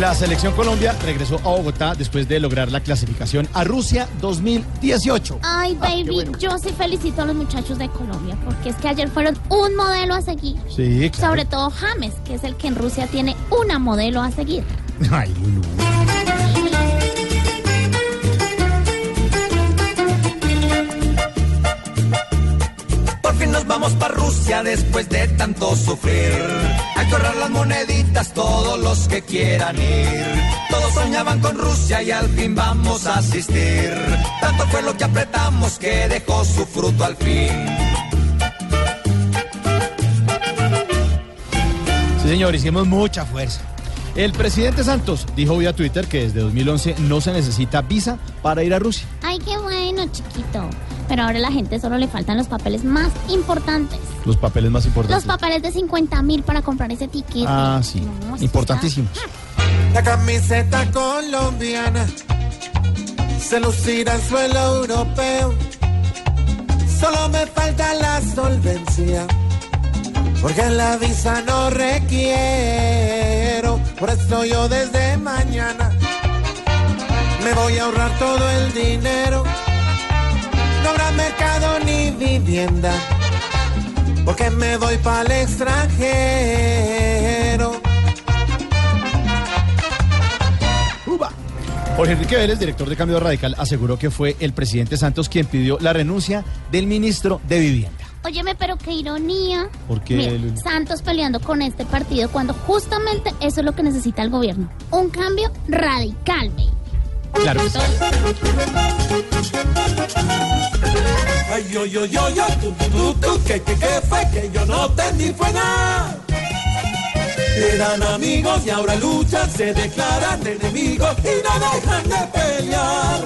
La selección Colombia regresó a Bogotá después de lograr la clasificación a Rusia 2018. Ay, baby, yo sí felicito a los muchachos de Colombia, porque es que ayer fueron un modelo a seguir. Sí, claro. Sobre todo James, que es el que en Rusia tiene una modelo a seguir. Ay, Lulú. Vamos para Rusia después de tanto sufrir. A correr las moneditas todos los que quieran ir. Todos soñaban con Rusia y al fin vamos a asistir. Tanto fue lo que apretamos que dejó su fruto al fin. Sí, señor, hicimos mucha fuerza. El presidente Santos dijo vía Twitter que desde 2011 no se necesita visa para ir a Rusia. Ay, qué bueno, chiquito. Pero ahora a la gente solo le faltan los papeles más importantes. Los papeles más Los importantes. papeles de 50 mil para comprar ese tiquete. Ah, sí. No, Importantísimos. La camiseta colombiana se lucirá en suelo europeo. Solo me falta la solvencia, porque la visa no requiero. Por eso yo desde mañana me voy a ahorrar todo el dinero. Porque me voy para el extranjero. Uba. Jorge Enrique Vélez, director de Cambio Radical, aseguró que fue el presidente Santos quien pidió la renuncia del ministro de Vivienda. Óyeme, pero qué ironía. ¿Por qué, Mira, Lulu? Santos peleando con este partido cuando justamente eso es lo que necesita el gobierno. Un cambio radical, baby. Claro. Ay, yo, yo, yo, yo, tú, tú, tú, que, que, que fue que yo no entendí fue nada. Eran amigos y ahora luchan, se declaran enemigos y no dejan de pelear.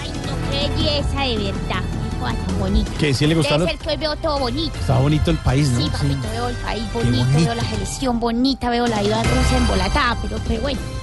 Ay, no, qué belleza de verdad. Qué cosa tan bonita. Que sí le gustaron. Debe ser que hoy veo todo bonito. Está bonito el país, ¿no? Sí, papito, veo el país bonito, bonito. veo la selección bonita, veo la ida a Rusia embolatada, pero qué bueno.